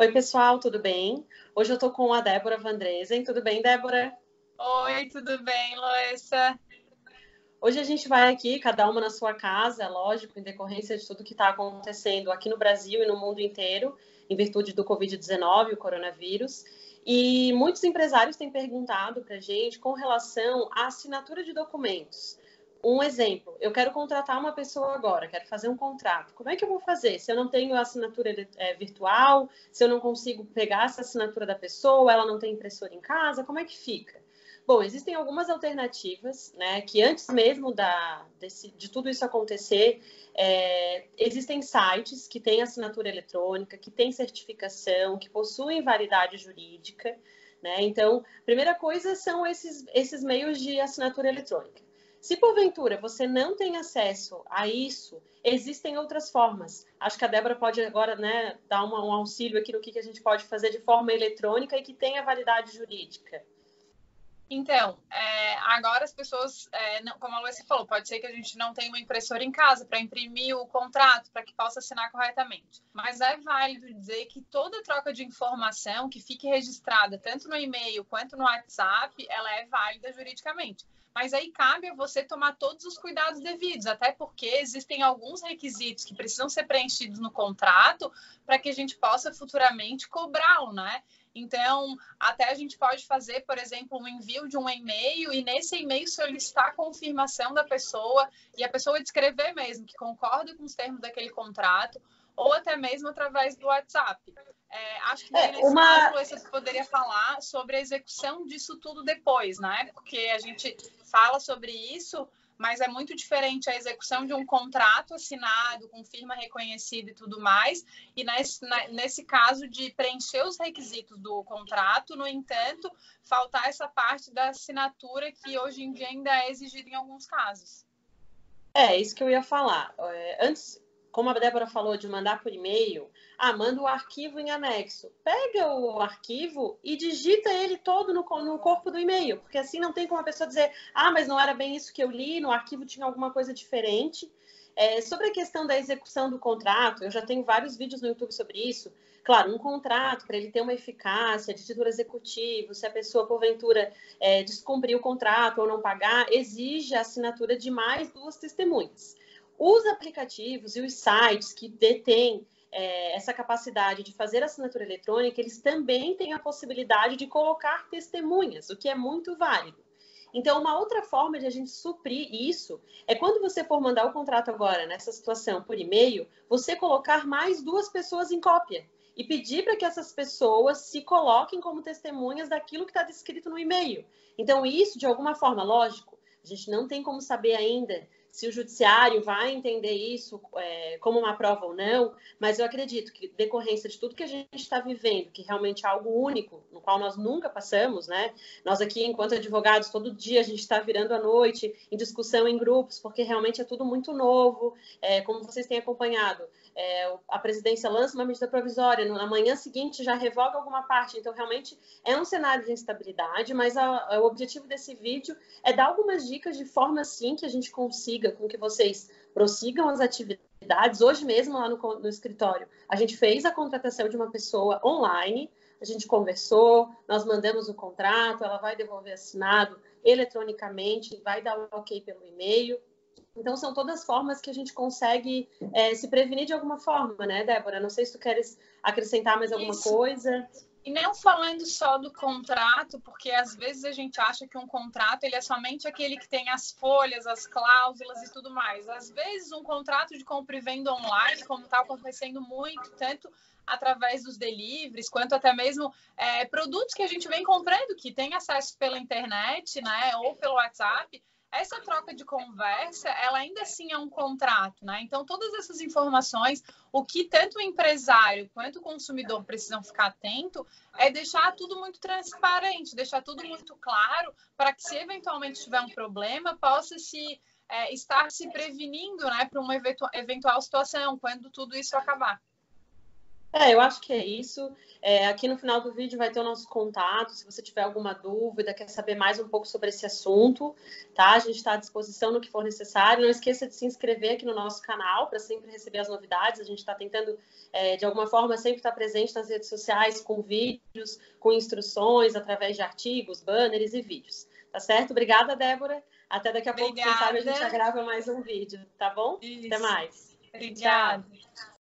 Oi, pessoal, tudo bem? Hoje eu estou com a Débora Vandresen. Tudo bem, Débora? Oi, tudo bem, Loessa? Hoje a gente vai aqui, cada uma na sua casa, é lógico, em decorrência de tudo que está acontecendo aqui no Brasil e no mundo inteiro, em virtude do Covid-19, o coronavírus. E muitos empresários têm perguntado para a gente com relação à assinatura de documentos. Um exemplo, eu quero contratar uma pessoa agora, quero fazer um contrato. Como é que eu vou fazer? Se eu não tenho assinatura é, virtual, se eu não consigo pegar essa assinatura da pessoa, ela não tem impressora em casa, como é que fica? Bom, existem algumas alternativas, né? Que antes mesmo da, desse, de tudo isso acontecer, é, existem sites que têm assinatura eletrônica, que têm certificação, que possuem validade jurídica, né? Então, primeira coisa são esses, esses meios de assinatura eletrônica. Se porventura você não tem acesso a isso, existem outras formas. Acho que a Débora pode agora né, dar uma, um auxílio aqui no que, que a gente pode fazer de forma eletrônica e que tenha validade jurídica. Então, é, agora as pessoas, é, não, como a Luísa falou, pode ser que a gente não tenha uma impressora em casa para imprimir o contrato, para que possa assinar corretamente. Mas é válido dizer que toda troca de informação que fique registrada, tanto no e-mail quanto no WhatsApp, ela é válida juridicamente. Mas aí cabe a você tomar todos os cuidados devidos, até porque existem alguns requisitos que precisam ser preenchidos no contrato para que a gente possa futuramente cobrá-lo, né? Então, até a gente pode fazer, por exemplo, um envio de um e-mail e nesse e-mail solicitar a confirmação da pessoa e a pessoa descrever mesmo que concorda com os termos daquele contrato ou até mesmo através do WhatsApp. É, acho que é, nesse uma... caso você poderia falar sobre a execução disso tudo depois, né? Porque a gente fala sobre isso, mas é muito diferente a execução de um contrato assinado com firma reconhecida e tudo mais, e nesse, nesse caso de preencher os requisitos do contrato, no entanto, faltar essa parte da assinatura que hoje em dia ainda é exigida em alguns casos. É, isso que eu ia falar. É, antes, como a Débora falou de mandar por e-mail, ah, manda o arquivo em anexo. Pega o arquivo e digita ele todo no, no corpo do e-mail, porque assim não tem como a pessoa dizer, ah, mas não era bem isso que eu li, no arquivo tinha alguma coisa diferente. É, sobre a questão da execução do contrato, eu já tenho vários vídeos no YouTube sobre isso. Claro, um contrato, para ele ter uma eficácia de título executivo, se a pessoa, porventura, é, descumprir o contrato ou não pagar, exige a assinatura de mais duas testemunhas. Os aplicativos e os sites que detêm é, essa capacidade de fazer assinatura eletrônica, eles também têm a possibilidade de colocar testemunhas, o que é muito válido. Então, uma outra forma de a gente suprir isso é quando você for mandar o contrato agora, nessa situação, por e-mail, você colocar mais duas pessoas em cópia e pedir para que essas pessoas se coloquem como testemunhas daquilo que está descrito no e-mail. Então, isso, de alguma forma, lógico, a gente não tem como saber ainda se o judiciário vai entender isso é, como uma prova ou não, mas eu acredito que, decorrência de tudo que a gente está vivendo, que realmente é algo único, no qual nós nunca passamos, né? Nós aqui, enquanto advogados, todo dia a gente está virando à noite em discussão em grupos, porque realmente é tudo muito novo, é, como vocês têm acompanhado. É, a presidência lança uma medida provisória, na manhã seguinte já revoga alguma parte, então realmente é um cenário de instabilidade, mas a, a, o objetivo desse vídeo é dar algumas dicas de forma assim que a gente consiga com que vocês prossigam as atividades. Hoje mesmo, lá no, no escritório, a gente fez a contratação de uma pessoa online, a gente conversou, nós mandamos o contrato, ela vai devolver assinado eletronicamente, vai dar o ok pelo e-mail. Então, são todas formas que a gente consegue é, se prevenir de alguma forma, né, Débora? Não sei se tu queres acrescentar mais alguma Isso. coisa. E não falando só do contrato, porque às vezes a gente acha que um contrato ele é somente aquele que tem as folhas, as cláusulas e tudo mais. Às vezes um contrato de compra e venda online, como está acontecendo muito, tanto através dos deliveries, quanto até mesmo é, produtos que a gente vem comprando, que tem acesso pela internet, né, ou pelo WhatsApp, essa troca de conversa, ela ainda assim é um contrato, né? Então, todas essas informações, o que tanto o empresário quanto o consumidor precisam ficar atento é deixar tudo muito transparente, deixar tudo muito claro, para que se eventualmente tiver um problema, possa se é, estar se prevenindo, né, para uma eventual situação, quando tudo isso acabar. É, eu acho que é isso. É, aqui no final do vídeo vai ter o nosso contato. Se você tiver alguma dúvida, quer saber mais um pouco sobre esse assunto, tá? A gente está à disposição no que for necessário. Não esqueça de se inscrever aqui no nosso canal para sempre receber as novidades. A gente está tentando, é, de alguma forma, sempre estar presente nas redes sociais com vídeos, com instruções, através de artigos, banners e vídeos. Tá certo? Obrigada, Débora. Até daqui a Obrigada. pouco, quem sabe, a gente já grava mais um vídeo, tá bom? Isso. Até mais. Obrigada. Tchau.